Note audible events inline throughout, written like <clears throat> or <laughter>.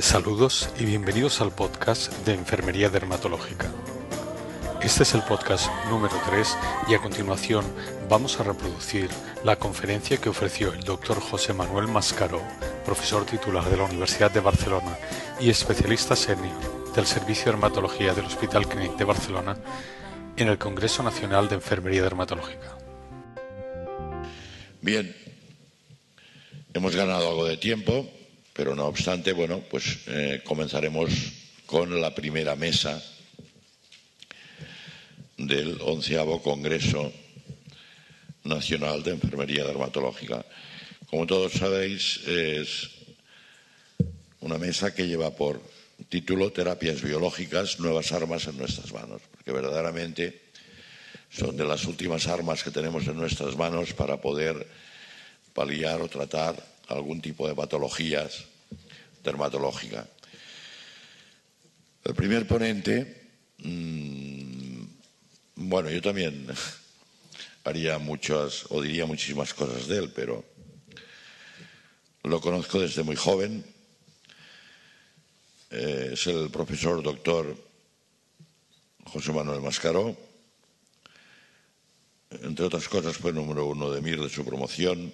Saludos y bienvenidos al podcast de Enfermería Dermatológica. Este es el podcast número 3 y a continuación vamos a reproducir la conferencia que ofreció el doctor José Manuel Mascaró, profesor titular de la Universidad de Barcelona y especialista senior del Servicio de Dermatología del Hospital Clínic de Barcelona en el Congreso Nacional de Enfermería Dermatológica. Bien, hemos ganado algo de tiempo pero no obstante, bueno, pues eh, comenzaremos con la primera mesa del onceavo Congreso Nacional de Enfermería Dermatológica. Como todos sabéis, es una mesa que lleva por título Terapias biológicas, nuevas armas en nuestras manos, porque verdaderamente son de las últimas armas que tenemos en nuestras manos para poder paliar o tratar algún tipo de patologías dermatológica. El primer ponente, mmm, bueno, yo también <laughs> haría muchas o diría muchísimas cosas de él, pero lo conozco desde muy joven. Eh, es el profesor doctor José Manuel Mascaró. Entre otras cosas, fue número uno de MIR de su promoción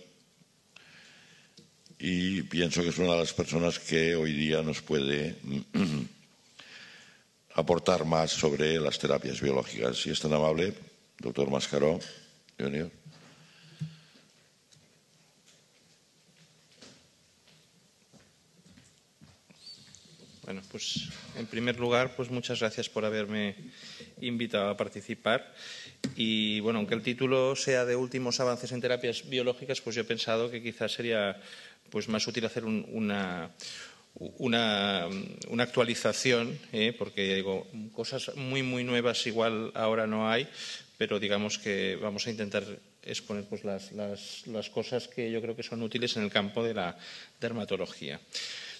y pienso que es una de las personas que hoy día nos puede <clears throat> aportar más sobre las terapias biológicas. Si es tan amable, doctor Mascaró, Junior. Bueno, pues en primer lugar, pues muchas gracias por haberme invitado a participar. Y bueno, aunque el título sea de últimos avances en terapias biológicas, pues yo he pensado que quizás sería pues más útil hacer una, una, actualización, ¿eh? porque digo, cosas muy, muy nuevas igual ahora no hay, pero digamos que vamos a intentar exponer pues, las, las cosas que yo creo que son útiles en el campo de la dermatología.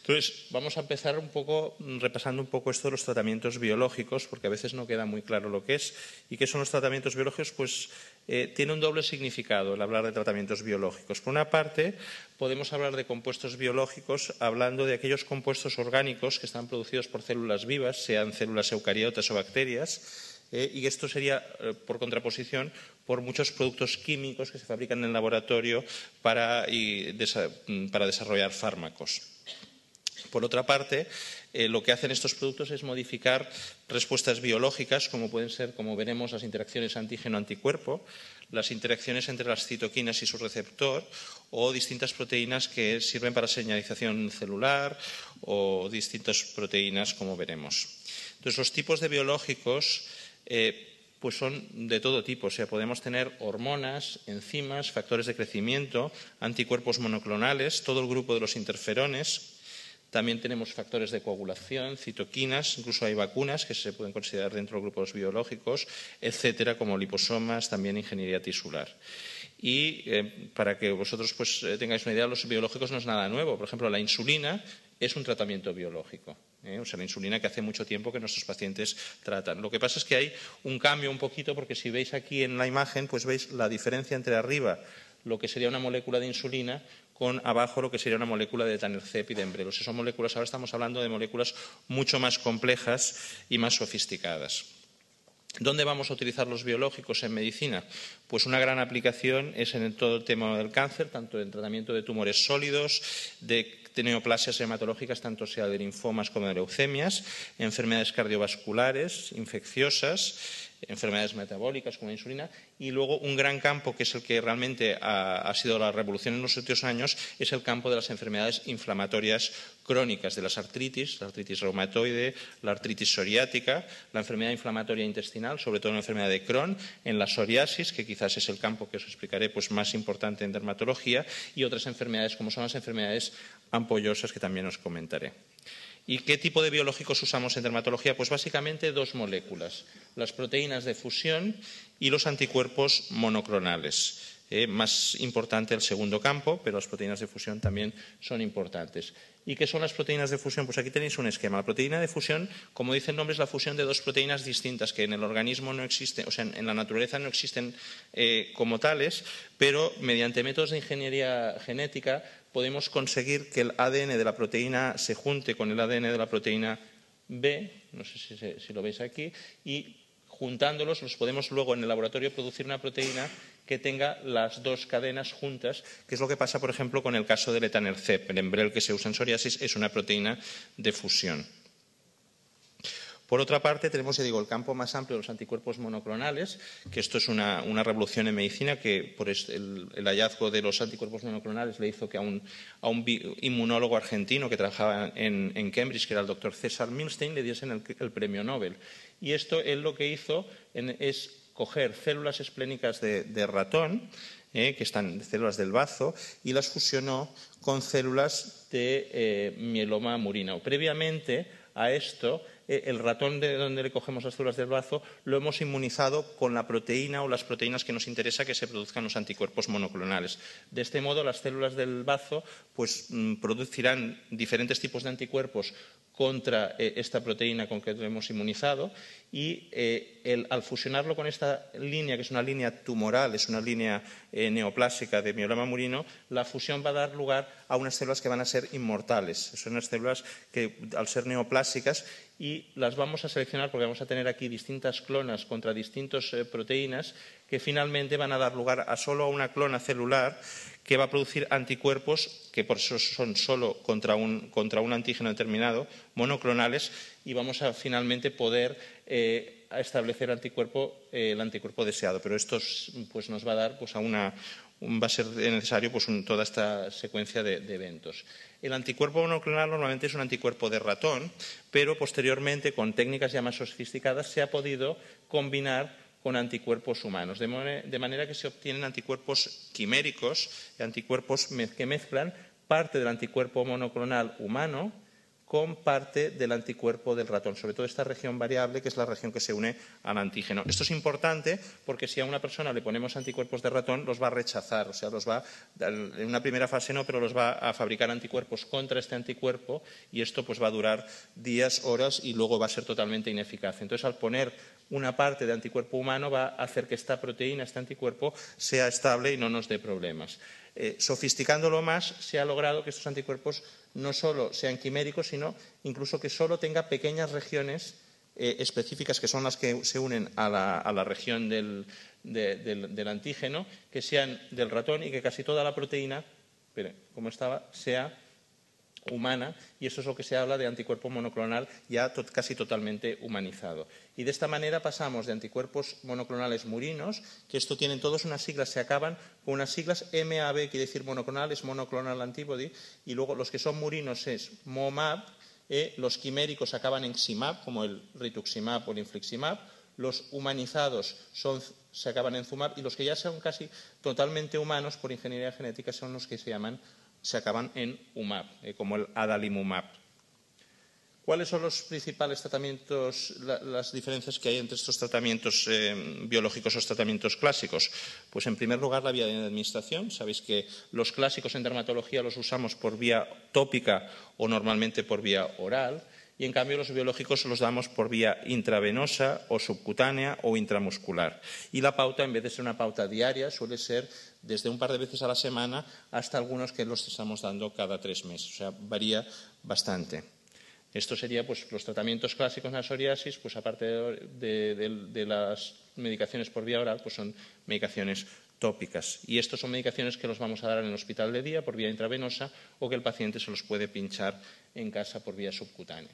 Entonces, vamos a empezar un poco repasando un poco esto de los tratamientos biológicos, porque a veces no queda muy claro lo que es. ¿Y qué son los tratamientos biológicos? Pues eh, tiene un doble significado el hablar de tratamientos biológicos. Por una parte, podemos hablar de compuestos biológicos hablando de aquellos compuestos orgánicos que están producidos por células vivas, sean células eucariotas o bacterias, eh, y esto sería, eh, por contraposición, por muchos productos químicos que se fabrican en el laboratorio para desarrollar fármacos. Por otra parte, eh, lo que hacen estos productos es modificar respuestas biológicas, como pueden ser, como veremos, las interacciones antígeno-anticuerpo, las interacciones entre las citoquinas y su receptor, o distintas proteínas que sirven para señalización celular, o distintas proteínas, como veremos. Entonces, los tipos de biológicos eh, pues son de todo tipo. O sea, podemos tener hormonas, enzimas, factores de crecimiento, anticuerpos monoclonales, todo el grupo de los interferones, también tenemos factores de coagulación, citoquinas, incluso hay vacunas que se pueden considerar dentro de grupos biológicos, etcétera, como liposomas, también ingeniería tisular. Y eh, para que vosotros pues, eh, tengáis una idea, los biológicos no es nada nuevo. Por ejemplo, la insulina es un tratamiento biológico. ¿eh? O sea, la insulina que hace mucho tiempo que nuestros pacientes tratan. Lo que pasa es que hay un cambio un poquito, porque si veis aquí en la imagen, pues veis la diferencia entre arriba lo que sería una molécula de insulina con abajo lo que sería una molécula de Tanercep y de Embrelos. Esas moléculas, ahora estamos hablando de moléculas mucho más complejas y más sofisticadas. ¿Dónde vamos a utilizar los biológicos en medicina? Pues una gran aplicación es en todo el tema del cáncer, tanto en tratamiento de tumores sólidos, de neoplasias hematológicas, tanto sea de linfomas como de leucemias, enfermedades cardiovasculares, infecciosas, enfermedades metabólicas como la insulina, y luego un gran campo que es el que realmente ha, sido la revolución en los últimos años es el campo de las enfermedades inflamatorias crónicas, de las artritis, la artritis reumatoide, la artritis psoriática, la enfermedad inflamatoria intestinal, sobre todo la enfermedad de Crohn, en la psoriasis, que quizás es el campo que os explicaré pues, más importante en dermatología, y otras enfermedades como son las enfermedades ampollosas que también os comentaré. ¿Y qué tipo de biológicos usamos en dermatología? Pues básicamente dos moléculas, las proteínas de fusión y los anticuerpos monoclonales. Eh, más importante el segundo campo, pero las proteínas de fusión también son importantes. ¿Y qué son las proteínas de fusión? Pues aquí tenéis un esquema. La proteína de fusión, como dice el nombre, es la fusión de dos proteínas distintas que en el organismo no existen, o sea, en la naturaleza no existen eh, como tales, pero mediante métodos de ingeniería genética podemos conseguir que el ADN de la proteína se junte con el ADN de la proteína B, no sé si, si lo veis aquí, y juntándolos los podemos luego en el laboratorio producir una proteína que tenga las dos cadenas juntas, que es lo que pasa, por ejemplo, con el caso del etanercept. El embrel que se usa en psoriasis es una proteína de fusión. Por otra parte, tenemos, ya digo, el campo más amplio de los anticuerpos monoclonales, que esto es una, revolución en medicina que por el, hallazgo de los anticuerpos monoclonales le hizo que a un, inmunólogo argentino que trabajaba en, Cambridge, que era el doctor César Milstein, le diesen el, premio Nobel. Y esto él lo que hizo es coger células esplénicas de, ratón, eh, que están células del bazo, y las fusionó con células de eh, mieloma murino. Previamente a esto, eh, el ratón de donde le cogemos las células del brazo lo hemos inmunizado con la proteína o las proteínas que nos interesa que se produzcan los anticuerpos monoclonales. De este modo, las células del bazo pues, mm, producirán diferentes tipos de anticuerpos contra eh, esta proteína con que hemos inmunizado y eh, al fusionarlo con esta línea, que es una línea tumoral, es una línea neoplásica de mieloma murino, la fusión va a dar lugar a unas células que van a ser inmortales. Son unas células que, al ser neoplásicas, y las vamos a seleccionar porque vamos a tener aquí distintas clonas contra distintas eh, proteínas que finalmente van a dar lugar a solo una clona celular que va a producir anticuerpos que por eso son solo contra un, antígeno determinado, monoclonales, y vamos a finalmente poder eh, establecer anticuerpo, eh, el anticuerpo deseado. Pero esto pues, nos va a dar pues, a una, va a ser necesario pues, toda esta secuencia de, eventos. El anticuerpo monoclonal normalmente es un anticuerpo de ratón, pero posteriormente, con técnicas ya más sofisticadas, se ha podido combinar con anticuerpos humanos, de, manera que se obtienen anticuerpos quiméricos, anticuerpos que mezclan parte del anticuerpo monoclonal humano con parte del anticuerpo del ratón, sobre todo esta región variable, que es la región que se une al antígeno. Esto es importante porque si a una persona le ponemos anticuerpos de ratón, los va a rechazar, o sea, los va, en una primera fase no, pero los va a fabricar anticuerpos contra este anticuerpo y esto pues va a durar días, horas y luego va a ser totalmente ineficaz. Entonces, al poner una parte de anticuerpo humano va a hacer que esta proteína, este anticuerpo, sea estable y no nos dé problemas. Eh, sofisticándolo más, se ha logrado que estos anticuerpos no solo sean quiméricos, sino incluso que solo tenga pequeñas regiones eh, específicas que son las que se unen a la, región del, antígeno, que sean del ratón y que casi toda la proteína, como estaba, sea humana y eso es lo que se habla de anticuerpo monoclonal ya casi totalmente humanizado. Y de esta manera pasamos de anticuerpos monoclonales murinos, que esto tienen todas unas siglas, se acaban con unas siglas MAB, quiere decir monoclonal, es monoclonal antibody, y luego los que son murinos es MOMAB, eh, los quiméricos acaban en XIMAB, como el rituximab o el infliximab, los humanizados se acaban en ZUMAB y los que ya son casi totalmente humanos por ingeniería genética son los que se llaman se acaban en UMAP, eh, como el adalimumab. ¿Cuáles son los principales tratamientos, las diferencias que hay entre estos tratamientos eh, biológicos o los tratamientos clásicos? Pues en primer lugar la vía de administración. Sabéis que los clásicos en dermatología los usamos por vía tópica o normalmente por vía oral y en cambio los biológicos los damos por vía intravenosa o subcutánea o intramuscular. Y la pauta, en vez de ser una pauta diaria, suele ser desde un par de veces a la semana hasta algunos que los estamos dando cada tres meses. O sea, varía bastante. Esto sería pues, los tratamientos clásicos en la psoriasis, pues aparte de, las medicaciones por vía oral, pues son medicaciones tópicas. Y estos son medicaciones que los vamos a dar en el hospital de día por vía intravenosa o que el paciente se los puede pinchar en casa por vía subcutánea.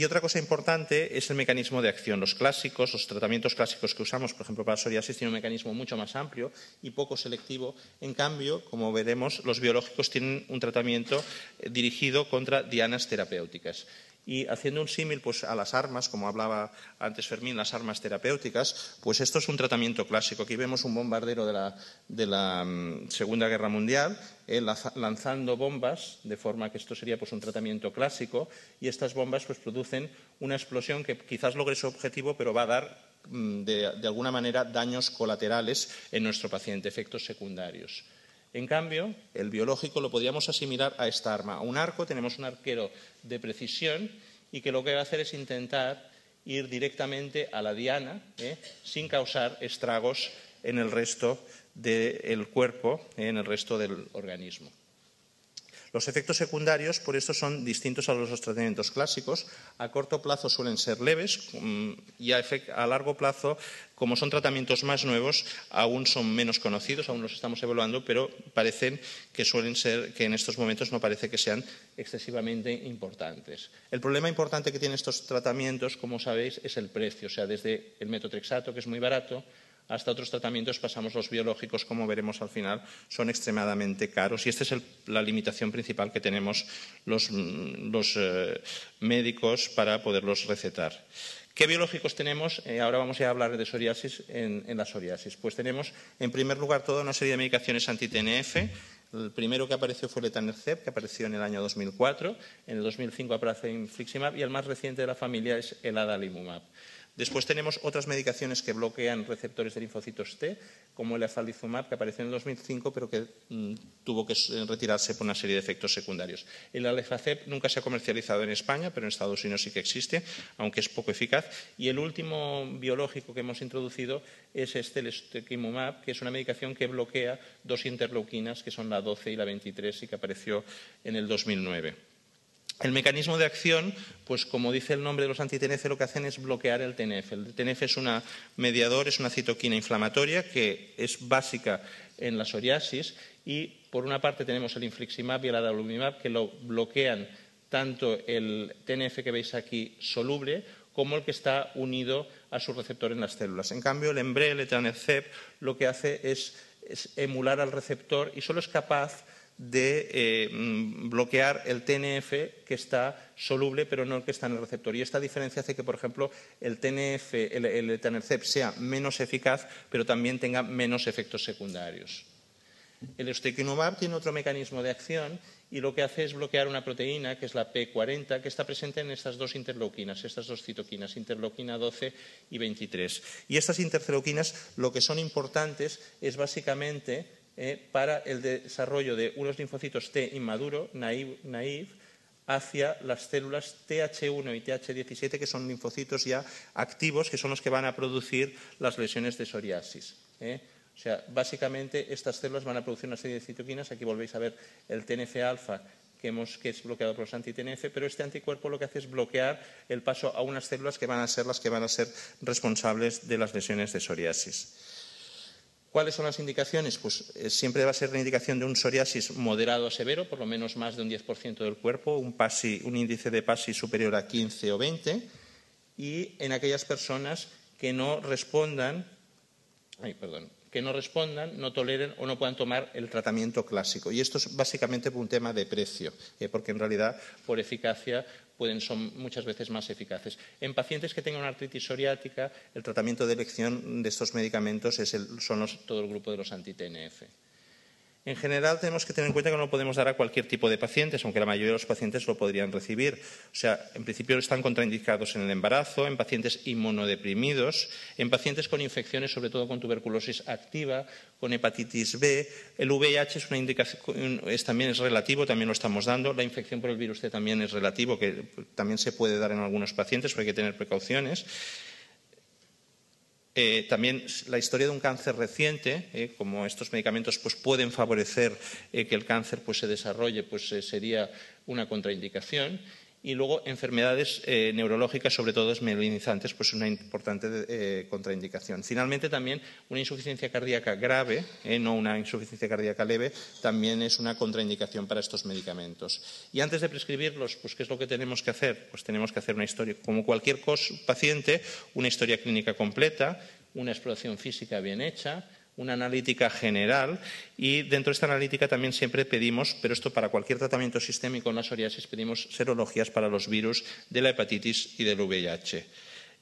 Y otra cosa importante es el mecanismo de acción. Los clásicos, los tratamientos clásicos que usamos, por ejemplo, para psoriasis, tienen un mecanismo mucho más amplio y poco selectivo. En cambio, como veremos, los biológicos tienen un tratamiento eh, dirigido contra dianas terapéuticas. Y haciendo un símil pues, a las armas, como hablaba antes Fermín, las armas terapéuticas, pues esto es un tratamiento clásico. Aquí vemos un bombardero de la, mm, Segunda Guerra Mundial lanzando bombas, de forma que esto sería pues, un tratamiento clásico, y estas bombas pues, producen una explosión que quizás logre su objetivo, pero va a dar mm, de alguna manera daños colaterales en nuestro paciente, efectos secundarios. En cambio, el biológico lo podríamos asimilar a esta arma. A un arco tenemos un arquero de precisión y que lo que va a hacer es intentar ir directamente a la diana ¿eh? sin causar estragos en el resto del cuerpo, en el resto del organismo. Los efectos secundarios, por esto, son distintos a los tratamientos clásicos. A corto plazo suelen ser leves mm, y a, largo plazo, como son tratamientos más nuevos, aún son menos conocidos, aún los estamos evaluando, pero parecen que suelen ser, que en estos momentos no parece que sean excesivamente importantes. El problema importante que tienen estos tratamientos, como sabéis, es el precio. O sea, desde el metotrexato, que es muy barato, hasta otros tratamientos pasamos los biológicos, como veremos al final, son extremadamente caros. Y esta es la limitación principal que tenemos los, mm, eh, médicos para poderlos recetar. ¿Qué biológicos tenemos? Eh, ahora vamos a hablar de psoriasis en, la psoriasis. Pues tenemos, en primer lugar, toda una serie de medicaciones anti-TNF. El primero que apareció fue el etanercept, que apareció en el año 2004. En el 2005 aparece infliximab y el más reciente de la familia es el adalimumab. Después tenemos otras medicaciones que bloquean receptores de linfocitos T, como el afalizumab, que apareció en el 2005, pero que mm, tuvo que retirarse por una serie de efectos secundarios. El alefacep nunca se ha comercializado en España, pero en Estados Unidos sí que existe, aunque es poco eficaz. Y el último biológico que hemos introducido es este, el que es una medicación que bloquea dos interleuquinas, que son la 12 y la 23, y que apareció en el 2009. El mecanismo de acción, pues como dice el nombre de los anti-TNF, lo que hacen es bloquear el TNF. El TNF es un mediador, es una citoquina inflamatoria que es básica en la psoriasis y por una parte tenemos el infliximab y el adalimumab que lo bloquean tanto el TNF que veis aquí soluble como el que está unido a su receptor en las células. En cambio, el Embrel, el etanercept, lo que hace es emular al receptor y solo es capaz de eh, mm, bloquear el TNF que está soluble pero no el que está en el receptor. Y esta diferencia hace que, por ejemplo, el TNF, el, el sea menos eficaz pero también tenga menos efectos secundarios. El ustekinumab tiene otro mecanismo de acción y lo que hace es bloquear una proteína, que es la P40, que está presente en estas dos interleuquinas, estas dos citoquinas, interleuquina 12 y 23. Y estas interleuquinas lo que son importantes es básicamente eh, para el desarrollo de unos linfocitos T inmaduro, naive, hacia las células TH1 y TH17, que son linfocitos ya activos, que son los que van a producir las lesiones de psoriasis. ¿eh? O sea, básicamente estas células van a producir una serie de citoquinas. Aquí volvéis a ver el TNF-alfa que, que es bloqueado por los anti-TNF, pero este anticuerpo lo que hace es bloquear el paso a unas células que van a ser las que van a ser responsables de las lesiones de psoriasis. ¿Cuáles son las indicaciones? Pues eh, siempre va a ser la indicación de un psoriasis moderado a severo, por lo menos más de un 10% del cuerpo, un, un índice de PASI superior a 15 o 20, y en aquellas personas que no respondan, ay, perdón, que no respondan, no toleren o no puedan tomar el tratamiento clásico. Y esto es básicamente un tema de precio, eh, porque en realidad por eficacia pueden, son muchas veces más eficaces. En pacientes que tengan artritis psoriática, el tratamiento de elección de estos medicamentos es son todo el grupo de los anti-TNF. En general, tenemos que tener en cuenta que no lo podemos dar a cualquier tipo de pacientes, aunque la mayoría de los pacientes lo podrían recibir. O sea, en principio están contraindicados en el embarazo, en pacientes inmunodeprimidos, en pacientes con infecciones, sobre todo con tuberculosis activa, con hepatitis B. El VIH es una indicación, también es relativo, también lo estamos dando. La infección por el virus C también es relativo, que también se puede dar en algunos pacientes, pero hay que tener precauciones. Eh, también la historia de un cáncer reciente, eh, como estos medicamentos pues, pueden favorecer eh, que el cáncer pues, se desarrolle, pues sería una contraindicación. Y luego enfermedades eh, neurológicas, sobre todo esmelinizantes, pues una importante eh, contraindicación. Finalmente, también una insuficiencia cardíaca grave, eh, no una insuficiencia cardíaca leve, también es una contraindicación para estos medicamentos. Y antes de prescribirlos, pues ¿qué es lo que tenemos que hacer? Pues tenemos que hacer una historia, como cualquier paciente, una historia clínica completa, una exploración física bien hecha, una analítica general y dentro de esta analítica también siempre pedimos, pero esto para cualquier tratamiento sistémico en la psoriasis, pedimos serologías para los virus de la hepatitis y del VIH.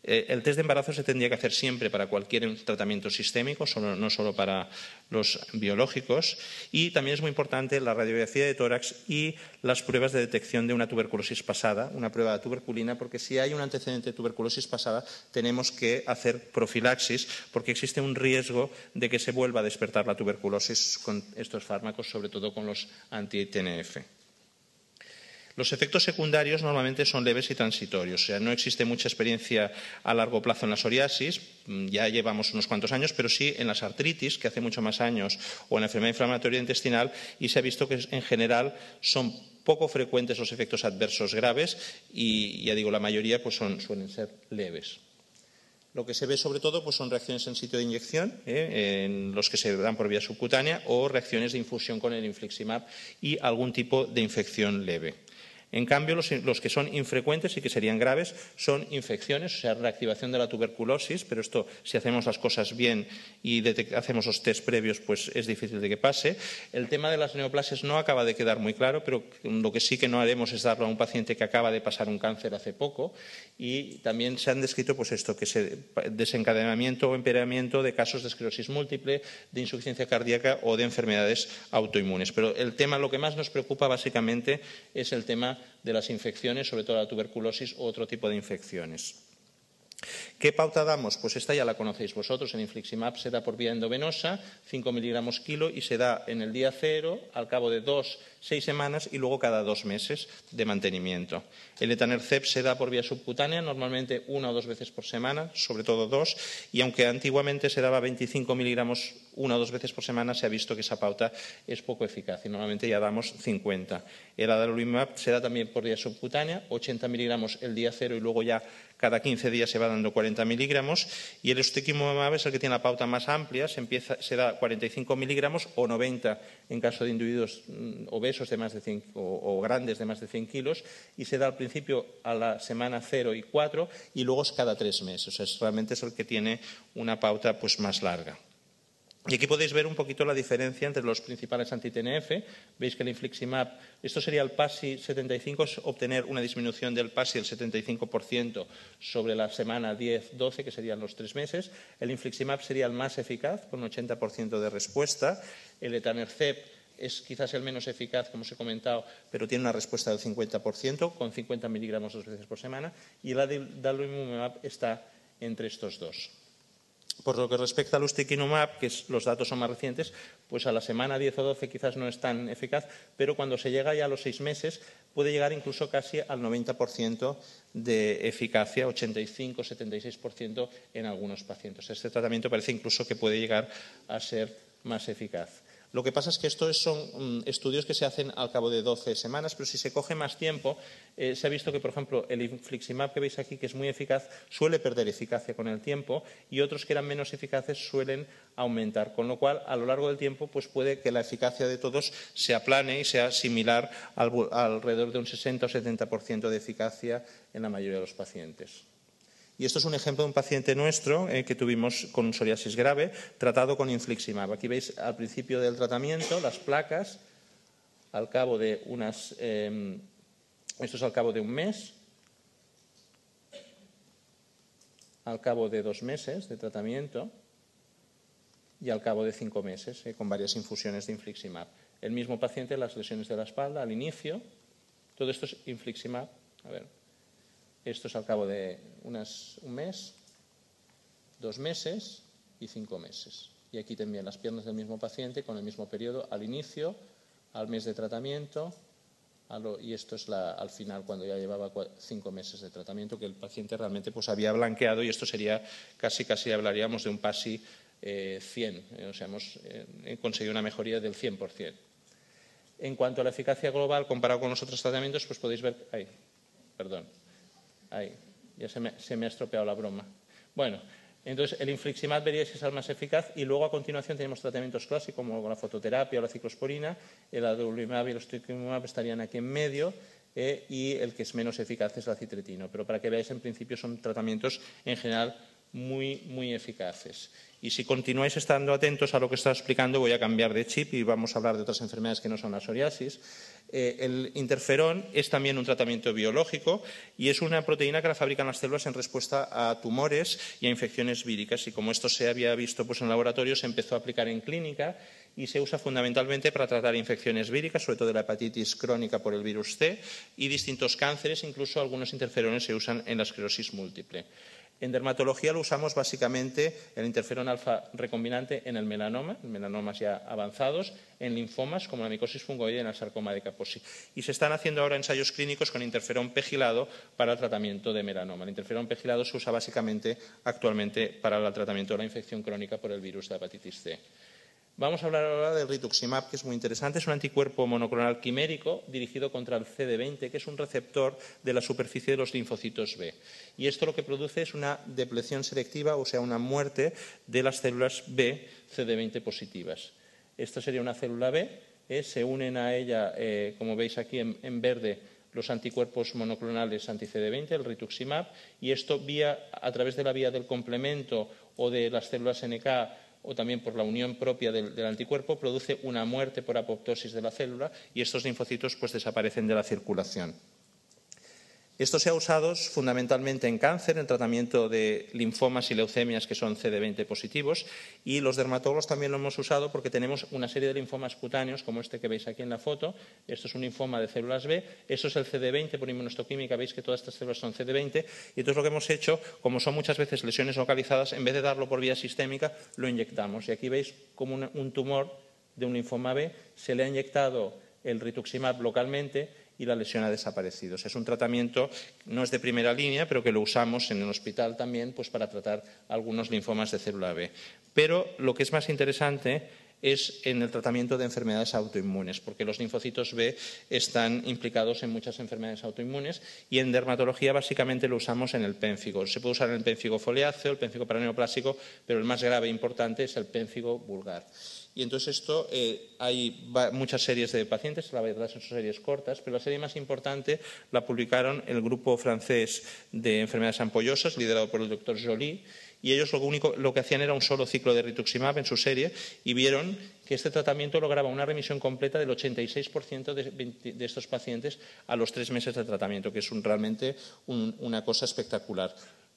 Eh, el test de embarazo se tendría que hacer siempre para cualquier tratamiento sistémico, no solo para los biológicos. Y también es muy importante la radiografía de tórax y las pruebas de detección de una tuberculosis pasada, una prueba de tuberculina, porque si hay un antecedente de tuberculosis pasada, tenemos que hacer profilaxis, porque existe un riesgo de que se vuelva a despertar la tuberculosis con estos fármacos, sobre todo con los anti-TNF. Los efectos secundarios normalmente son leves y transitorios, o sea, no existe mucha experiencia a largo plazo en la psoriasis, mm, ya llevamos unos cuantos años, pero sí en las artritis, que hace mucho más años, o en la enfermedad inflamatoria intestinal, y se ha visto que en general son poco frecuentes los efectos adversos graves y, ya digo, la mayoría pues suelen ser leves. Lo que se ve sobre todo pues, son reacciones en sitio de inyección, ¿eh? en los que se dan por vía subcutánea, o reacciones de infusión con el infliximab y algún tipo de infección leve. En cambio, los, que son infrecuentes y que serían graves son infecciones, o sea, reactivación de la tuberculosis, pero esto, si hacemos las cosas bien y hacemos los test previos, pues es difícil de que pase. El tema de las neoplasias no acaba de quedar muy claro, pero lo que sí que no haremos es darlo a un paciente que acaba de pasar un cáncer hace poco. Y también se han descrito, pues esto, que se desencadenamiento o empeoramiento de casos de esclerosis múltiple, de insuficiencia cardíaca o de enfermedades autoinmunes. Pero el tema, lo que más nos preocupa básicamente es el tema de las infecciones, sobre todo la tuberculosis u otro tipo de infecciones. ¿Qué pauta damos? Pues esta ya la conocéis vosotros. El infliximab se da por vía endovenosa, 5 miligramos kilo, y se da en el día cero, al cabo de dos, seis semanas y luego cada dos meses de mantenimiento. El etanercept se da por vía subcutánea, normalmente una o dos veces por semana, sobre todo dos, y aunque antiguamente se daba 25 miligramos una o dos veces por semana, se ha visto que esa pauta es poco eficaz y normalmente ya damos 50. El adalimumab se da también por vía subcutánea, 80 miligramos el día cero y luego ya cada 15 días se va dando 40 miligramos y el ustekinumab es el que tiene la pauta más amplia, se, empieza, se da 45 miligramos o 90 en caso de individuos mm, obesos de más de 100, o, grandes de más de 100 kilos y se da al principio a la semana 0 y 4 y luego es cada tres meses. O sea, realmente es el que tiene una pauta pues, más larga. Y aquí podéis ver un poquito la diferencia entre los principales anti-TNF. Veis que el infliximab, esto sería el PASI 75, es obtener una disminución del PASI del 75% sobre la semana 10-12, que serían los tres meses. El infliximab sería el más eficaz, con un 80% de respuesta. El etanercept es quizás el menos eficaz, como os he comentado, pero tiene una respuesta del 50%, con 50 miligramos dos veces por semana. Y el adalimumab está entre estos dos. Por lo que respecta al ustekinumab, que los datos son más recientes, pues a la semana 10 o 12 quizás no es tan eficaz, pero cuando se llega ya a los seis meses puede llegar incluso casi al 90% de eficacia, 85-76% en algunos pacientes. Este tratamiento parece incluso que puede llegar a ser más eficaz. Lo que pasa es que estos son mm, estudios que se hacen al cabo de 12 semanas, pero si se coge más tiempo, eh, se ha visto que, por ejemplo, el infliximab que veis aquí, que es muy eficaz, suele perder eficacia con el tiempo y otros que eran menos eficaces suelen aumentar. Con lo cual, a lo largo del tiempo, pues puede que la eficacia de todos se aplane y sea similar alrededor de un 60 o 70% de eficacia en la mayoría de los pacientes. Y esto es un ejemplo de un paciente nuestro eh, que tuvimos con psoriasis grave, tratado con infliximab. Aquí veis al principio del tratamiento las placas, al cabo de unas. Em, esto es al cabo de un mes, al cabo de dos meses de tratamiento y al cabo de cinco meses, eh, con varias infusiones de infliximab. El mismo paciente, las lesiones de la espalda al inicio, todo esto es infliximab. A ver, esto es al cabo de un mes, dos meses y cinco meses. Y aquí también las piernas del mismo paciente con el mismo periodo al inicio, al mes de tratamiento, y esto es al final cuando ya llevaba cinco meses de tratamiento que el paciente realmente pues había blanqueado y esto sería casi casi hablaríamos de un PASI 100, eh, eh, o sea, hemos eh, conseguido una mejoría del 100%. En cuanto a la eficacia global comparado con los otros tratamientos, pues podéis ver, ahí, perdón, Ahí, ya se me, ha estropeado la broma. Bueno, entonces el infliximab veríais que es el más eficaz y luego a continuación tenemos tratamientos clásicos como la fototerapia o la ciclosporina, el adalimumab y el osteokinumab estarían aquí en medio eh, y el que es menos eficaz es la citretino. Pero para que veáis, en principio son tratamientos en general muy, muy eficaces. Y si continuáis estando atentos a lo que está explicando, voy a cambiar de chip y vamos a hablar de otras enfermedades que no son la psoriasis. Eh, el interferón es también un tratamiento biológico y es una proteína que la fabrican las células en respuesta a tumores y a infecciones víricas. Y como esto se había visto pues, en laboratorio, se empezó a aplicar en clínica y se usa fundamentalmente para tratar infecciones víricas, sobre todo la hepatitis crónica por el virus C y distintos cánceres, incluso algunos interferones se usan en la esclerosis múltiple. En dermatología lo usamos básicamente el interferón alfa recombinante en el melanoma, en melanomas ya avanzados, en linfomas como la micosis fungoide y en el sarcoma de Kaposi. Y se están haciendo ahora ensayos clínicos con interferón pegilado para el tratamiento de melanoma. El interferón pegilado se usa básicamente actualmente para el tratamiento de la infección crónica por el virus de hepatitis C. Vamos a hablar ahora del rituximab, que es muy interesante. Es un anticuerpo monoclonal quimérico dirigido contra el CD20, que es un receptor de la superficie de los linfocitos B. Y esto lo que produce es una depleción selectiva, o sea, una muerte de las células B CD20 positivas. Esta sería una célula B, eh, se unen a ella, eh, como veis aquí en, verde, los anticuerpos monoclonales anti-CD20, el rituximab, y esto vía, a través de la vía del complemento o de las células NK o también por la unión propia del, anticuerpo, produce una muerte por apoptosis de la célula y estos linfocitos pues, desaparecen de la circulación. Esto se ha usado fundamentalmente en cáncer, en tratamiento de linfomas y leucemias que son CD20 positivos, y los dermatólogos también lo hemos usado porque tenemos una serie de linfomas cutáneos, como este que veis aquí en la foto. Esto es un linfoma de células B, esto es el CD20 por inmunostoquímica, veis que todas estas células son CD20, y entonces lo que hemos hecho, como son muchas veces lesiones localizadas, en vez de darlo por vía sistémica, lo inyectamos. Y aquí veis como un tumor de un linfoma B se le ha inyectado el rituximab localmente y la lesión ha desaparecido. es un tratamiento, no es de primera línea, pero que lo usamos en el hospital también pues, para tratar algunos linfomas de célula B. Pero lo que es más interesante es en el tratamiento de enfermedades autoinmunes, porque los linfocitos B están implicados en muchas enfermedades autoinmunes y en dermatología básicamente lo usamos en el pénfigo. Se puede usar en el pénfigo foliáceo, el pénfigo paraneoplásico, pero el más grave e importante es el pénfigo vulgar. Y entonces esto, eh, hay muchas series de pacientes, la verdad son series cortas, pero la serie más importante la publicaron el grupo francés de enfermedades ampollosas, liderado por el doctor Joly, y ellos lo único lo que hacían era un solo ciclo de rituximab en su serie y vieron que este tratamiento lograba una remisión completa del 86% de, estos pacientes a los tres meses de tratamiento, que es realmente una cosa espectacular.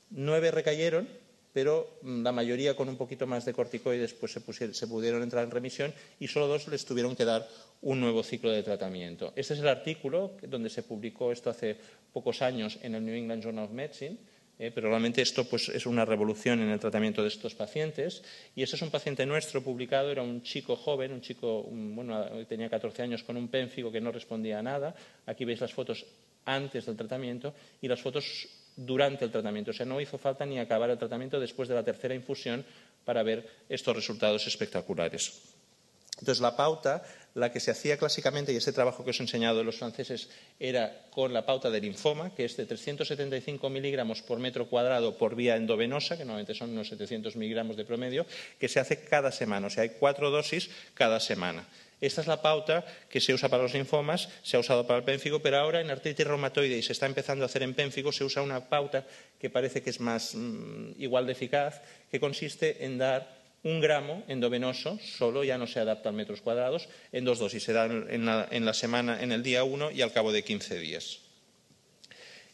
Nueve recayeron pero mm, la mayoría con un poquito más de corticoides pues se, pudieron entrar en remisión y solo dos les tuvieron que dar un nuevo ciclo de tratamiento. Este es el artículo donde se publicó esto hace pocos años en el New England Journal of Medicine, eh, pero realmente esto pues, es una revolución en el tratamiento de estos pacientes. Y este es un paciente nuestro publicado, era un chico joven, un chico, bueno, tenía 14 años con un pénfigo que no respondía a nada. Aquí veis las fotos antes del tratamiento y las fotos durante el tratamiento. O sea, no hizo falta ni acabar el tratamiento después de la tercera infusión para ver estos resultados espectaculares. Entonces, la pauta, la que se hacía clásicamente, y este trabajo que os he enseñado de los franceses, era con la pauta de linfoma, que es de 375 miligramos por metro cuadrado por vía endovenosa, que normalmente son unos 700 miligramos de promedio, que se hace cada semana. O sea, hay cuatro dosis cada semana. Esta es la pauta que se usa para los linfomas, se ha usado para el pénfigo, pero ahora en artritis reumatoide y se está empezando a hacer en pénfigo, se usa una pauta que parece que es más mm, igual de eficaz, que consiste en dar un gramo endovenoso, solo ya no se adapta a metros cuadrados, en dos dosis. Se da en la, en la semana, en el día uno y al cabo de 15 días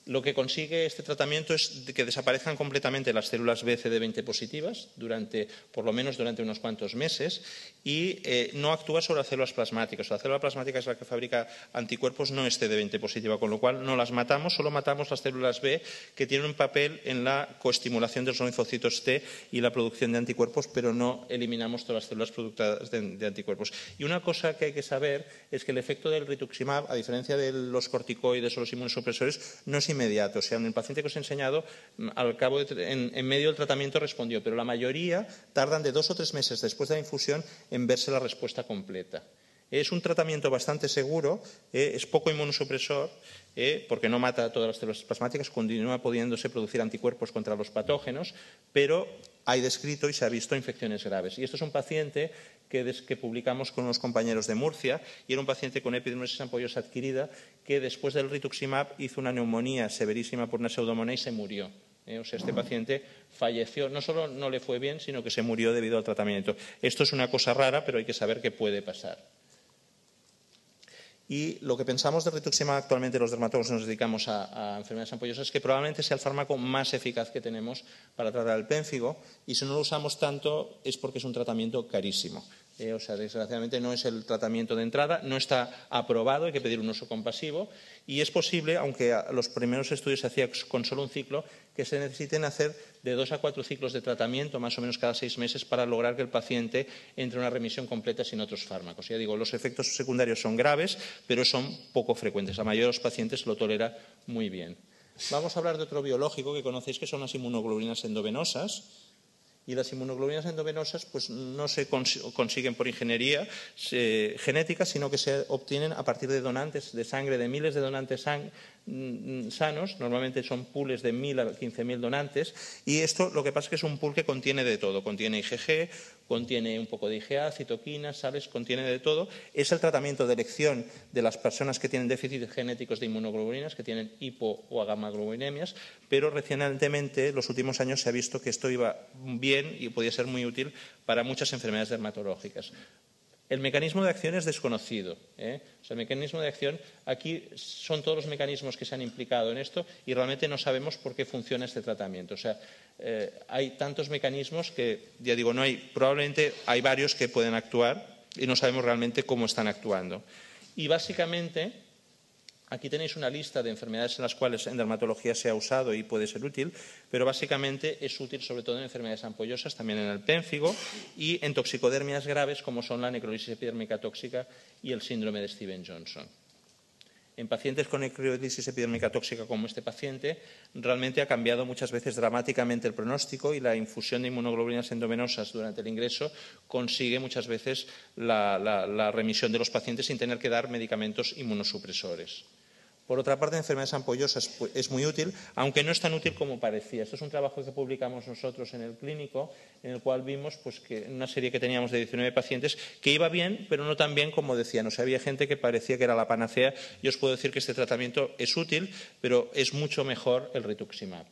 lo que consigue este tratamiento es que desaparezcan completamente las células B CD20 positivas durante, por lo menos durante unos cuantos meses y eh, no actúa sobre las células plasmáticas. La célula plasmática es la que fabrica anticuerpos, no es CD20 positiva, con lo cual no las matamos, solo matamos las células B que tienen un papel en la coestimulación de los linfocitos T y la producción de anticuerpos, pero no eliminamos todas las células productoras de, de anticuerpos. Y una cosa que hay que saber es que el efecto del rituximab, a diferencia de los corticoides o los inmunosupresores, no es inmediato. O sea, en el paciente que os he enseñado, mm, al cabo en, medio del tratamiento respondió, pero la mayoría tardan de dos o tres meses después de la infusión en verse la respuesta completa. Es un tratamiento bastante seguro, eh, es poco inmunosupresor, eh, porque no mata a todas las células plasmáticas, continúa pudiéndose producir anticuerpos contra los patógenos, pero hay descrito y se ha visto infecciones graves. Y esto es un paciente que, publicamos con unos compañeros de Murcia y era un paciente con epidermosis ampollosa adquirida que después del rituximab hizo una neumonía severísima por una pseudomonía y se murió. Eh, o sea, este paciente falleció, no solo no le fue bien, sino que se murió debido al tratamiento. Esto es una cosa rara, pero hay que saber qué puede pasar. Y lo que pensamos de rituximab actualmente los dermatólogos nos dedicamos a, enfermedades ampollosas es que probablemente sea el fármaco más eficaz que tenemos para tratar el pénfigo y si no lo usamos tanto es porque es un tratamiento carísimo. Eh, o sea, desgraciadamente no es el tratamiento de entrada, no está aprobado, hay que pedir un uso compasivo y es posible, aunque los primeros estudios se hacían con solo un ciclo, que se necesiten hacer de dos a cuatro ciclos de tratamiento, más o menos cada seis meses, para lograr que el paciente entre en una remisión completa sin otros fármacos. Ya digo, los efectos secundarios son graves, pero son poco frecuentes. La mayoría de los pacientes lo tolera muy bien. Vamos a hablar de otro biológico que conocéis, que son las inmunoglobulinas endovenosas y las inmunoglobulinas endovenosas pues, no se consiguen por ingeniería genética, sino que se obtienen a partir de donantes de sangre, de miles de donantes mm, sanos, normalmente son pools de mil a quince mil donantes, y esto lo que pasa es que es un pool que contiene de todo, contiene IgG, contiene un poco de IgA, citoquinas, sales, contiene de todo. Es el tratamiento de elección de las personas que tienen déficits genéticos de inmunoglobulinas, que tienen hipo o gamma-globulemias, pero recientemente, en los últimos años, se ha visto que esto iba bien y podía ser muy útil para muchas enfermedades dermatológicas. El mecanismo de acción es desconocido. ¿eh? el mecanismo de acción, aquí son todos los mecanismos que se han implicado en esto y realmente no sabemos por qué funciona este tratamiento. O sea, eh, hay tantos mecanismos que, ya digo, no hay, probablemente hay varios que pueden actuar y no sabemos realmente cómo están actuando. Y básicamente, Aquí tenéis una lista de enfermedades en las cuales en dermatología se ha usado y puede ser útil, pero básicamente es útil sobre todo en enfermedades ampollosas, también en el pénfigo y en toxicodermias graves como son la necrolisis epidérmica tóxica y el síndrome de Steven-Johnson. En pacientes con necrolisis epidérmica tóxica como este paciente, realmente ha cambiado muchas veces dramáticamente el pronóstico y la infusión de inmunoglobulinas endovenosas durante el ingreso consigue muchas veces la remisión de los pacientes sin tener que dar medicamentos inmunosupresores. Por otra parte, en enfermedades ampollosas pues, es muy útil, aunque no es tan útil como parecía. Esto es un trabajo que publicamos nosotros en el clínico, en el cual vimos pues, una serie que teníamos de 19 pacientes que iba bien, pero no tan bien como decían. O sea, había gente que parecía que era la panacea. Yo os puedo decir que este tratamiento es útil, pero es mucho mejor el rituximab.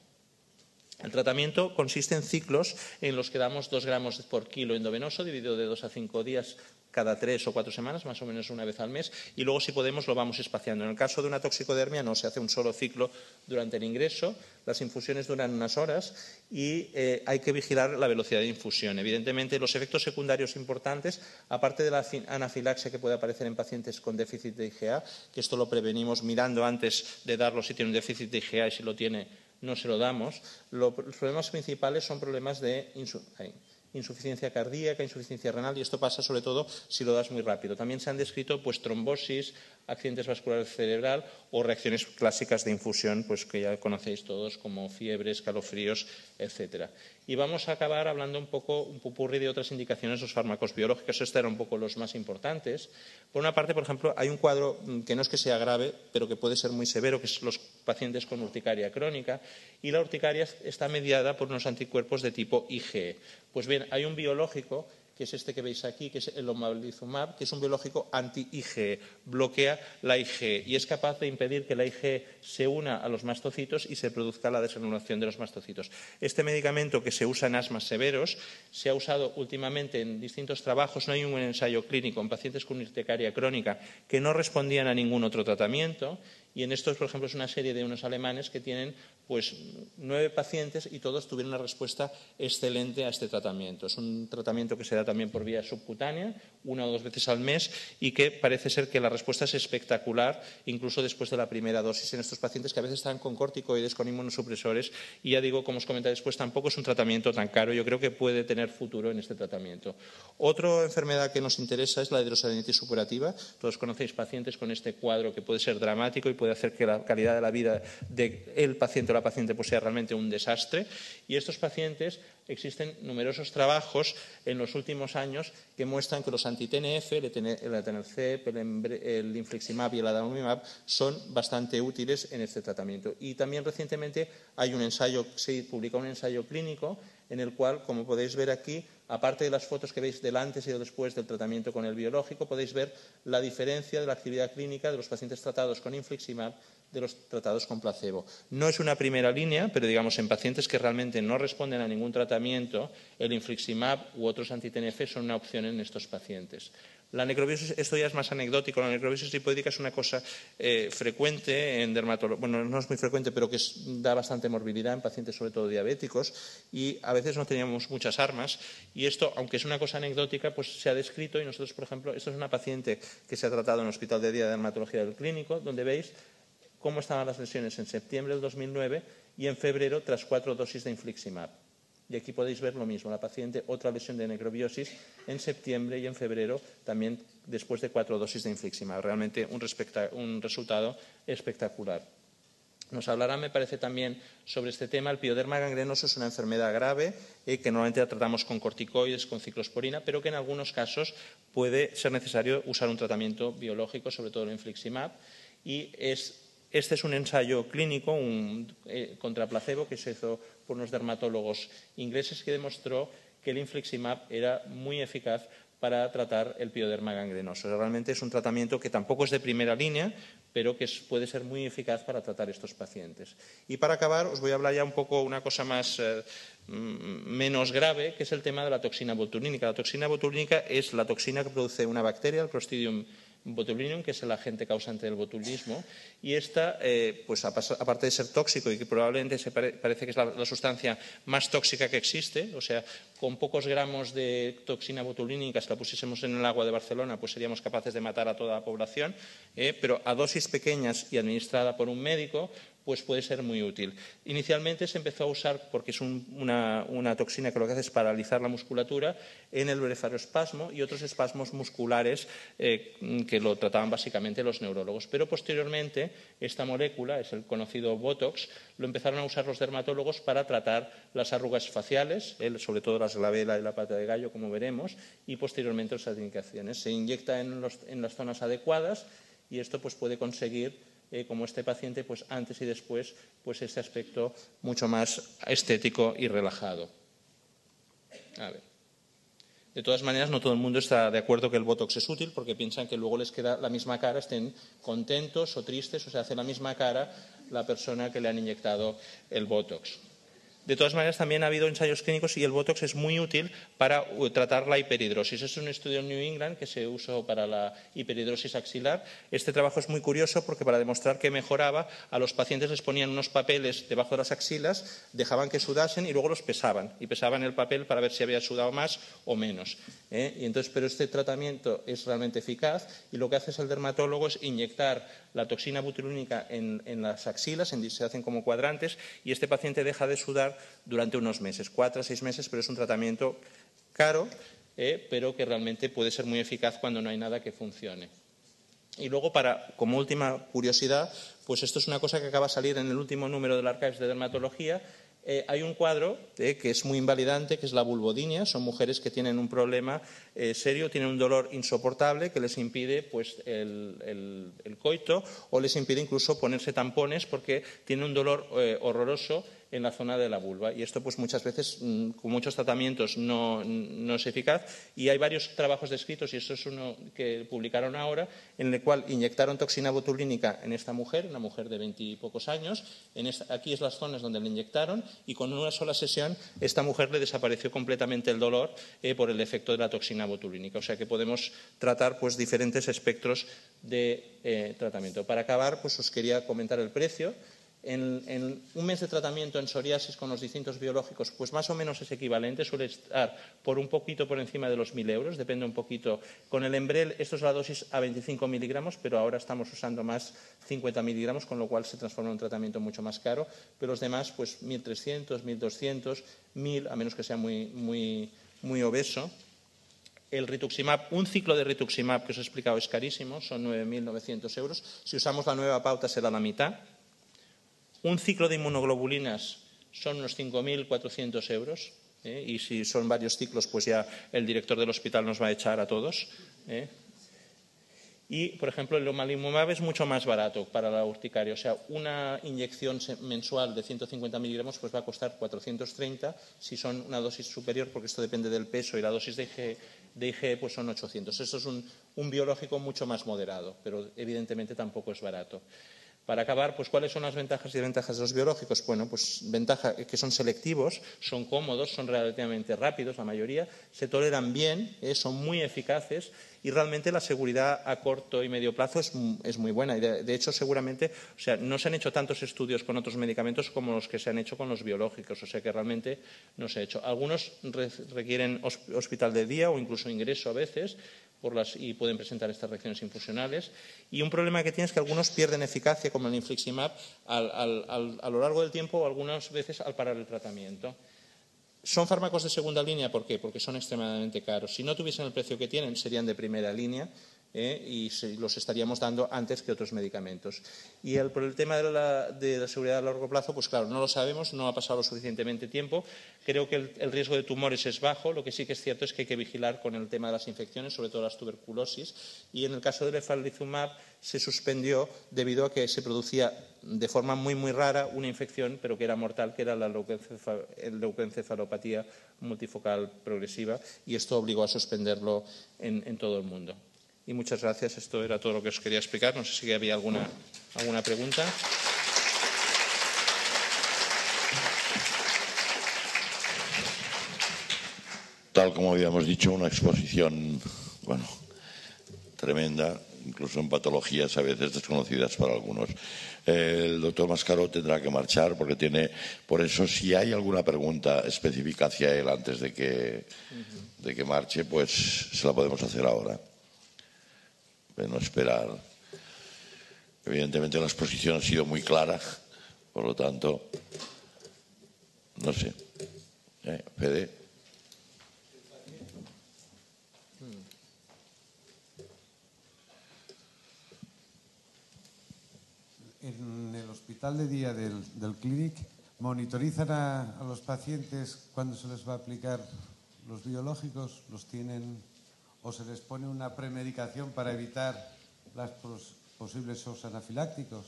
El tratamiento consiste en ciclos en los que damos 2 gramos por kilo endovenoso, dividido de 2 a 5 días cada tres o cuatro semanas, más o menos una vez al mes, y luego, si podemos, lo vamos espaciando. En el caso de una toxicodermia, no se hace un solo ciclo durante el ingreso, las infusiones duran unas horas y eh, hay que vigilar la velocidad de infusión. Evidentemente, los efectos secundarios importantes, aparte de la anafilaxia que puede aparecer en pacientes con déficit de IgA, que esto lo prevenimos mirando antes de darlo si tiene un déficit de IgA y si lo tiene no se lo damos, los problemas principales son problemas de insuficiencia cardíaca, insuficiencia renal, y esto pasa sobre todo si lo das muy rápido. También se han descrito pues, trombosis, accidentes vasculares cerebral o reacciones clásicas de infusión, pues que ya conocéis todos, como fiebres, calofríos, etcétera. Y vamos a acabar hablando un poco, un pupurri de otras indicaciones de los fármacos biológicos. Estos eran un poco los más importantes. Por una parte, por ejemplo, hay un cuadro mm, que no es que sea grave, pero que puede ser muy severo, que es los pacientes con urticaria crónica. Y la urticaria está mediada por unos anticuerpos de tipo IgE. Pues bien, hay un biológico que es este que veis aquí, que es el omalizumab, que es un biológico anti-IgE, bloquea la IgE y es capaz de impedir que la IgE se una a los mastocitos y se produzca la desanulación de los mastocitos. Este medicamento que se usa en asmas severos se ha usado últimamente en distintos trabajos, no hay un ensayo clínico en pacientes con urticaria crónica que no respondían a ningún otro tratamiento y en estos, por ejemplo, es una serie de unos alemanes que tienen pues nueve pacientes y todos tuvieron una respuesta excelente a este tratamiento. Es un tratamiento que se da también por vía subcutánea, una o dos veces al mes, y que parece ser que la respuesta es espectacular, incluso después de la primera dosis en estos pacientes que a veces están con corticoides, con inmunosupresores, y ya digo, como os comenté después, tampoco es un tratamiento tan caro. Yo creo que puede tener futuro en este tratamiento. Otra enfermedad que nos interesa es la hidrosalinitis supurativa. Todos conocéis pacientes con este cuadro que puede ser dramático y puede hacer que la calidad de la vida del paciente o la paciente pues, sea realmente un desastre. Y estos pacientes existen numerosos trabajos en los últimos años que muestran que los anti-TNF, el Etanercep, el Infliximab y el Adalimumab son bastante útiles en este tratamiento. Y también recientemente hay un ensayo, se publicó un ensayo clínico en el cual, como podéis ver aquí, aparte de las fotos que veis del antes y del después del tratamiento con el biológico, podéis ver la diferencia de la actividad clínica de los pacientes tratados con infliximab de los tratados con placebo. No es una primera línea, pero digamos en pacientes que realmente no responden a ningún tratamiento, el infliximab u otros anti-TNF son una opción en estos pacientes. La necrobiosis, esto ya es más anecdótico, la necrobiosis lipoídica es una cosa eh, frecuente en dermatología, bueno, no es muy frecuente, pero que da bastante morbilidad en pacientes, sobre todo diabéticos, y a veces no teníamos muchas armas. Y esto, aunque es una cosa anecdótica, pues se ha descrito y nosotros, por ejemplo, esto es una paciente que se ha tratado en el Hospital de Día de Dermatología del Clínico, donde veis cómo estaban las lesiones en septiembre del 2009 y en febrero tras cuatro dosis de infliximab. Y aquí podéis ver lo mismo, la paciente, otra lesión de necrobiosis en septiembre y en febrero, también después de cuatro dosis de infliximab. Realmente un, resultado espectacular. Nos hablará, me parece, también sobre este tema. El pioderma gangrenoso es una enfermedad grave eh, que normalmente la tratamos con corticoides, con ciclosporina, pero que en algunos casos puede ser necesario usar un tratamiento biológico, sobre todo el infliximab, y es este es un ensayo clínico un, eh, contra placebo que se hizo por unos dermatólogos ingleses que demostró que el infliximab era muy eficaz para tratar el pioderma gangrenoso. Realmente es un tratamiento que tampoco es de primera línea, pero que puede ser muy eficaz para tratar estos pacientes. Y para acabar, os voy a hablar ya un poco una cosa más eh, mm, menos grave, que es el tema de la toxina botulínica. La toxina botulínica es la toxina que produce una bacteria, el Clostridium botulinum, que es el agente causante del botulismo, y esta, eh, pues aparte de ser tóxico y que probablemente se parece que es la, sustancia más tóxica que existe, o sea, con pocos gramos de toxina botulínica, si la pusiésemos en el agua de Barcelona, pues seríamos capaces de matar a toda la población, eh, pero a dosis pequeñas y administrada por un médico, pues puede ser muy útil. Inicialmente se empezó a usar, porque es una, toxina que lo que hace es paralizar la musculatura, en el blefaroespasmo y otros espasmos musculares eh, que lo trataban básicamente los neurólogos. Pero posteriormente esta molécula, es el conocido Botox, lo empezaron a usar los dermatólogos para tratar las arrugas faciales, sobre todo las glabela y la pata de gallo, como veremos, y posteriormente las indicaciones. Se inyecta en, en las zonas adecuadas y esto pues, puede conseguir eh, como este paciente, pues antes y después, pues ese aspecto mucho más estético y relajado. De todas maneras, no todo el mundo está de acuerdo que el Botox es útil porque piensan que luego les queda la misma cara, estén contentos o tristes, o sea, hace la misma cara la persona que le han inyectado el Botox. De todas maneras, también ha habido ensayos clínicos y el Botox es muy útil para uh, tratar la hiperhidrosis. Es un estudio en New England que se usó para la hiperhidrosis axilar. Este trabajo es muy curioso porque para demostrar que mejoraba, a los pacientes les ponían unos papeles debajo de las axilas, dejaban que sudasen y luego los pesaban. Y pesaban el papel para ver si había sudado más o menos. ¿eh? Y entonces, pero este tratamiento es realmente eficaz y lo que hace el dermatólogo es inyectar la toxina butulínica en, las axilas, se hacen como cuadrantes, y este paciente deja de sudar durante unos meses, cuatro a seis meses, pero es un tratamiento caro, eh, pero que realmente puede ser muy eficaz cuando no hay nada que funcione. Y luego, para, como última curiosidad, pues esto es una cosa que acaba de salir en el último número del Archives de Dermatología, eh, hay un cuadro eh, que es muy invalidante, que es la vulvodinia. Son mujeres que tienen un problema serio, tienen un dolor insoportable que les impide pues, el, coito o les impide incluso ponerse tampones porque tienen un dolor horroroso en la zona de la vulva. Y esto, pues muchas veces, mm, con muchos tratamientos, no, es eficaz. Y hay varios trabajos descritos, y esto es uno que publicaron ahora, en el cual inyectaron toxina botulínica en esta mujer, una mujer de veintipocos años. aquí es las zonas donde le inyectaron, y con una sola sesión, esta mujer le desapareció completamente el dolor eh, por el efecto de la toxina botulínica. O sea que podemos tratar pues, diferentes espectros de eh, tratamiento. Para acabar, pues os quería comentar el precio. En, un mes de tratamiento en psoriasis con los distintos biológicos, pues más o menos es equivalente, suele estar por un poquito por encima de los 1.000 euros, depende un poquito. Con el Embrel, esto es la dosis a 25 miligramos, pero ahora estamos usando más 50 miligramos, con lo cual se transforma en un tratamiento mucho más caro. Pero los demás, pues 1.300, 1.200, 1.000, a menos que sea muy, muy, muy obeso. El rituximab, un ciclo de rituximab que os he explicado es carísimo, son 9.900 euros. Si usamos la nueva pauta será la mitad un ciclo de inmunoglobulinas son unos 5.400 euros. ¿eh? Y si son varios ciclos, pues ya el director del hospital nos va a echar a todos. ¿eh? Y, por ejemplo, el omalimumab es mucho más barato para la urticaria. O sea, una inyección mensual de 150 miligramos pues va a costar 430 si son una dosis superior, porque esto depende del peso y la dosis de IG, pues son 800. Esto es un biológico mucho más moderado, pero evidentemente tampoco es barato. Para acabar, pues ¿cuáles son las ventajas y desventajas de los biológicos? Bueno, pues ventaja que son selectivos, son cómodos, son relativamente rápidos, la mayoría, se toleran bien, eh, son muy eficaces y realmente la seguridad a corto y medio plazo es, muy buena. Y de, hecho, seguramente, o sea, no se han hecho tantos estudios con otros medicamentos como los que se han hecho con los biológicos, o sea que realmente no se ha hecho. Algunos requieren hospital de día o incluso ingreso a veces, y pueden presentar estas reacciones infusionales. Y un problema que tiene es que algunos pierden eficacia, como el infliximab, a lo largo del tiempo o algunas veces al parar el tratamiento. Son fármacos de segunda línea, ¿por qué? Porque son extremadamente caros. Si no tuviesen el precio que tienen, serían de primera línea ¿eh? y los estaríamos dando antes que otros medicamentos. Y el, por el tema de la, seguridad a largo plazo, pues claro, no lo sabemos, no ha pasado suficientemente tiempo. Creo que el, riesgo de tumores es bajo, lo que sí que es cierto es que hay que vigilar con el tema de las infecciones, sobre todo las tuberculosis. Y en el caso del efalizumab se suspendió debido a que se producía de forma muy, muy rara una infección, pero que era mortal, que era la leucoencefalopatía multifocal progresiva, y esto obligó a suspenderlo en todo el mundo. Y muchas gracias. Esto era todo lo que os quería explicar. No sé si había alguna, alguna pregunta. Tal como habíamos dicho, una exposición, bueno, tremenda, incluso en patologías a veces desconocidas para algunos. El doctor Mascaro tendrá que marchar porque tiene, por eso si hay alguna pregunta específica hacia él antes de que, de que marche, pues se la podemos hacer ahora de no esperar. Evidentemente la exposición ha sido muy clara, por lo tanto, no sé. ¿Eh? En el hospital de día del, del Clinic monitorizan a, a los pacientes cuando se les va a aplicar los biológicos, los tienen o se les pone una premedicación para evitar los posibles shows anafilácticos?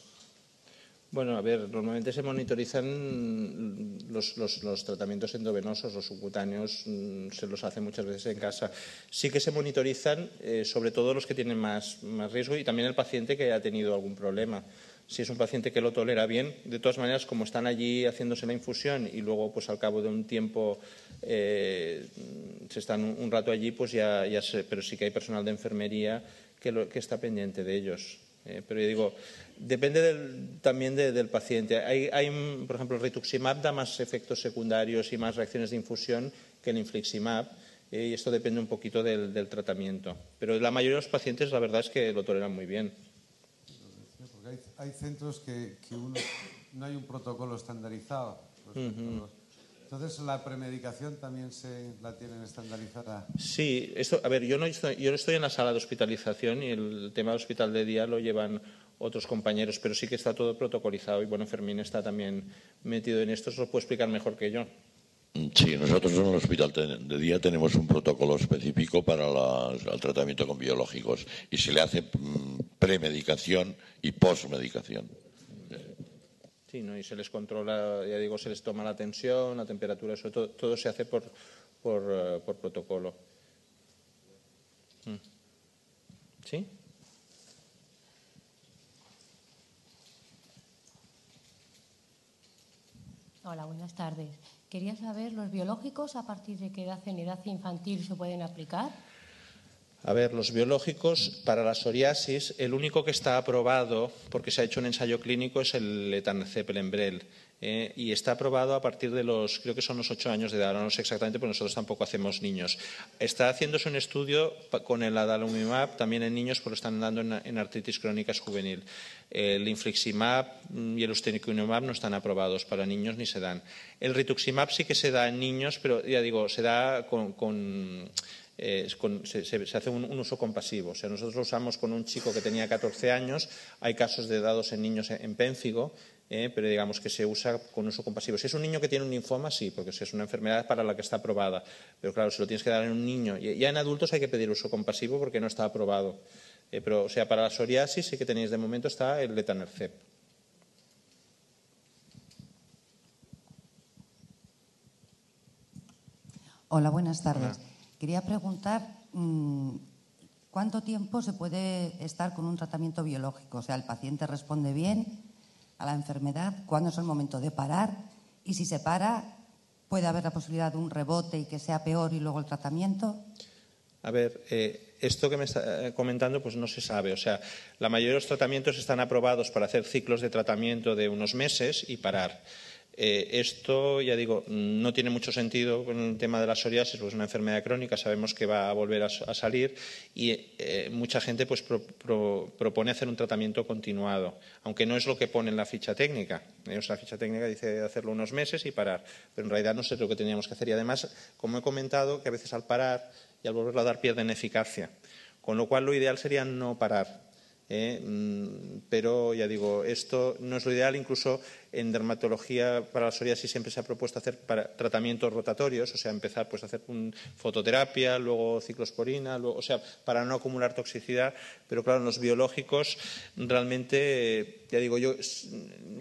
Bueno, a ver, normalmente se monitorizan los, los, tratamientos endovenosos, los subcutáneos mm, se los hace muchas veces en casa. Sí que se monitorizan, eh, sobre todo los que tienen más, más riesgo y también el paciente que ha tenido algún problema si es un paciente que lo tolera bien. De todas maneras, como están allí haciéndose la infusión y luego, pues al cabo de un tiempo, eh, se están un, rato allí, pues ya, ya pero sí que hay personal de enfermería que, que está pendiente de ellos. Eh, pero yo digo, depende también del paciente. Hay, por ejemplo, el rituximab da más efectos secundarios y más reacciones de infusión que el infliximab. Eh, y esto depende un poquito del, del tratamiento. Pero la mayoría de los pacientes, la verdad es que lo toleran muy bien hay, centros que, no hay un protocolo estandarizado. Entonces, ¿la premedicación también se la tienen estandarizada? Sí, esto, a ver, yo no, estoy, yo no estoy en la sala de hospitalización y el tema del hospital de día lo llevan otros compañeros, pero sí que está todo protocolizado y bueno, Fermín está también metido en esto, se lo puede explicar mejor que yo. Sí, nosotros en el hospital de día tenemos un protocolo específico para el tratamiento con biológicos y se le hace mm, premedicación y posmedicación. Sí, ¿no? y se les controla, ya digo, se les toma la tensión, la temperatura, eso todo, todo se hace por, por, eh, por protocolo. Mm. ¿Sí? Hola, buenas tardes. Quería saber, ¿los biológicos a partir de qué edad en edad infantil se pueden aplicar? A ver, los biológicos para la psoriasis, el único que está aprobado, porque se ha hecho un ensayo clínico, es el etanercept, eh, y está aprobado a partir de los, creo que son los ocho años de edad, no sé exactamente, porque nosotros tampoco hacemos niños. Está haciéndose un estudio con el adalimumab también en niños, porque lo están dando en, artritis crónicas juvenil. El infliximab y el ustekinumab no están aprobados para niños ni se dan. El rituximab sí que se da en niños, pero ya digo, se da con eh, se, hace un, uso compasivo. O sea, nosotros lo usamos con un chico que tenía 14 años, hay casos de dados en niños en pénfigo, eh, pero digamos que se usa con uso compasivo. Si es un niño que tiene un linfoma, sí, porque es una enfermedad para la que está aprobada. Pero claro, si lo tienes que dar en un niño, ya en adultos hay que pedir uso compasivo porque no está aprobado. Eh, pero, o sea, para la psoriasis sí que tenéis de momento está el letanercept. Hola, buenas tardes. Quería preguntar mm, cuánto tiempo se puede estar con un tratamiento biológico. O sea, el paciente responde bien a la enfermedad, cuándo es el momento de parar y si se para, puede haber la posibilidad de un rebote y que sea peor y luego el tratamiento. A ver, eh, esto que me está eh, comentando pues no se sabe. O sea, la mayoría de los tratamientos están aprobados para hacer ciclos de tratamiento de unos meses y parar. Eh, esto, ya digo, no tiene mucho sentido con el tema de la psoriasis, pues es una enfermedad crónica, sabemos que va a volver a, salir y eh, mucha gente pues propone hacer un tratamiento continuado, aunque no es lo que pone en la ficha técnica. Eh, la ficha técnica dice hacerlo unos meses y parar, pero en realidad no sé lo que teníamos que hacer. Y además, como he comentado, que a veces al parar y al volverlo a dar pierden eficacia, con lo cual lo ideal sería no parar. Mm, pero ya digo, esto no es lo ideal, incluso en dermatología para la psoriasis siempre se ha propuesto hacer tratamientos rotatorios, o sea, empezar pues a hacer un, fototerapia, luego ciclosporina, luego, o sea, para no acumular toxicidad, pero claro, en los biológicos realmente, ya digo yo,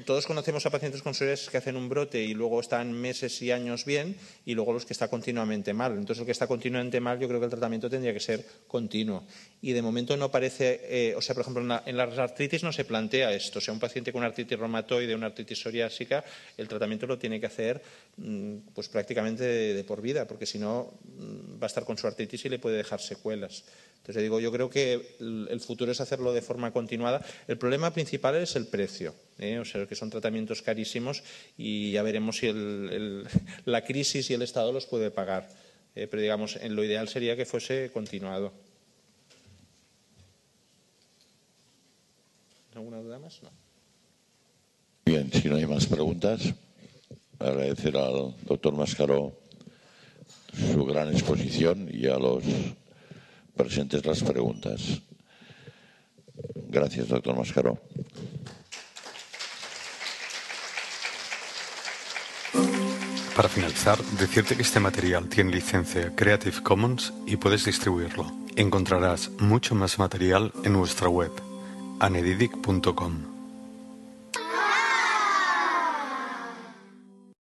todos conocemos a pacientes con psoriasis que hacen un brote y luego están meses y años bien y luego los que están continuamente mal. Entonces, el que está continuamente mal, yo creo que el tratamiento tendría que ser continuo. Y de momento no parece, eh, o sea, por ejemplo, en la, en la artritis no se plantea esto. O sea, un paciente con artritis reumatoide, una artritis psoriásica, el tratamiento lo tiene que hacer mm, pues prácticamente de, por vida, porque si no mm, va a estar con su artritis y le puede dejar secuelas. Entonces, digo, yo creo que el futuro es hacerlo de forma continuada. El problema principal es el precio, ¿eh? o sea, que son tratamientos carísimos y ya veremos si <laughs> la crisis y el Estado los puede pagar. ¿eh? pero, digamos, en lo ideal sería que fuese continuado. ¿Alguna duda más? No. Bien, si no hay más preguntas, agradecer al doctor Mascaró su gran exposición y a los presentes las preguntas. Gracias, doctor Mascaró. Para finalizar, decirte que este material tiene licencia Creative Commons y puedes distribuirlo. Encontrarás mucho más material en nuestra web, anedidic.com.